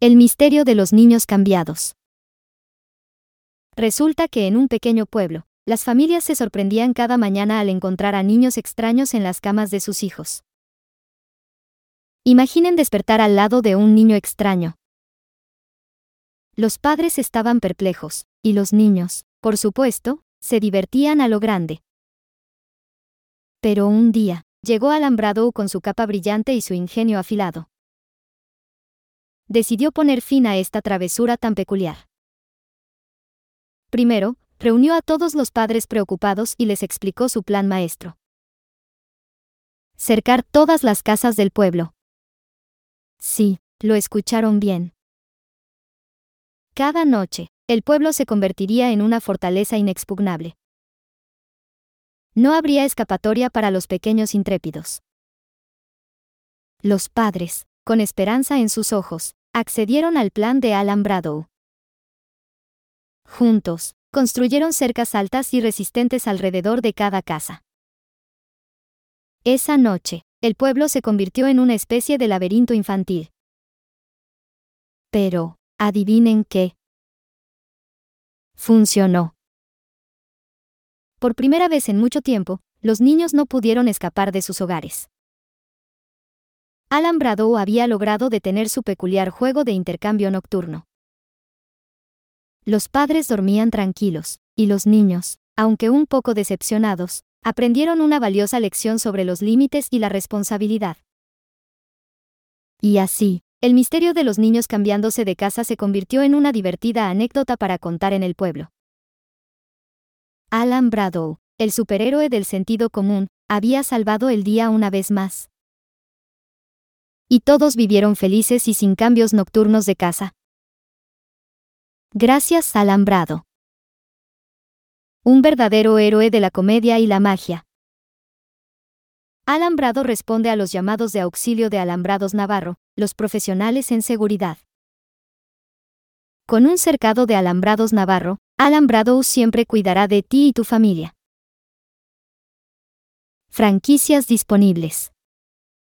El misterio de los niños cambiados. Resulta que en un pequeño pueblo, las familias se sorprendían cada mañana al encontrar a niños extraños en las camas de sus hijos. Imaginen despertar al lado de un niño extraño. Los padres estaban perplejos, y los niños, por supuesto, se divertían a lo grande. Pero un día, llegó Alambrado con su capa brillante y su ingenio afilado. Decidió poner fin a esta travesura tan peculiar. Primero, reunió a todos los padres preocupados y les explicó su plan maestro. Cercar todas las casas del pueblo. Sí, lo escucharon bien. Cada noche, el pueblo se convertiría en una fortaleza inexpugnable. No habría escapatoria para los pequeños intrépidos. Los padres, con esperanza en sus ojos, accedieron al plan de Alambrado. Juntos, construyeron cercas altas y resistentes alrededor de cada casa. Esa noche, el pueblo se convirtió en una especie de laberinto infantil. Pero, adivinen qué. Funcionó. Por primera vez en mucho tiempo, los niños no pudieron escapar de sus hogares. Alambrado había logrado detener su peculiar juego de intercambio nocturno. Los padres dormían tranquilos, y los niños, aunque un poco decepcionados, aprendieron una valiosa lección sobre los límites y la responsabilidad. Y así, el misterio de los niños cambiándose de casa se convirtió en una divertida anécdota para contar en el pueblo. Alan Braddow, el superhéroe del sentido común, había salvado el día una vez más. Y todos vivieron felices y sin cambios nocturnos de casa. Gracias Alambrado. Un verdadero héroe de la comedia y la magia. Alambrado responde a los llamados de auxilio de Alambrados Navarro, los profesionales en seguridad. Con un cercado de Alambrados Navarro, Alambrado siempre cuidará de ti y tu familia. Franquicias disponibles.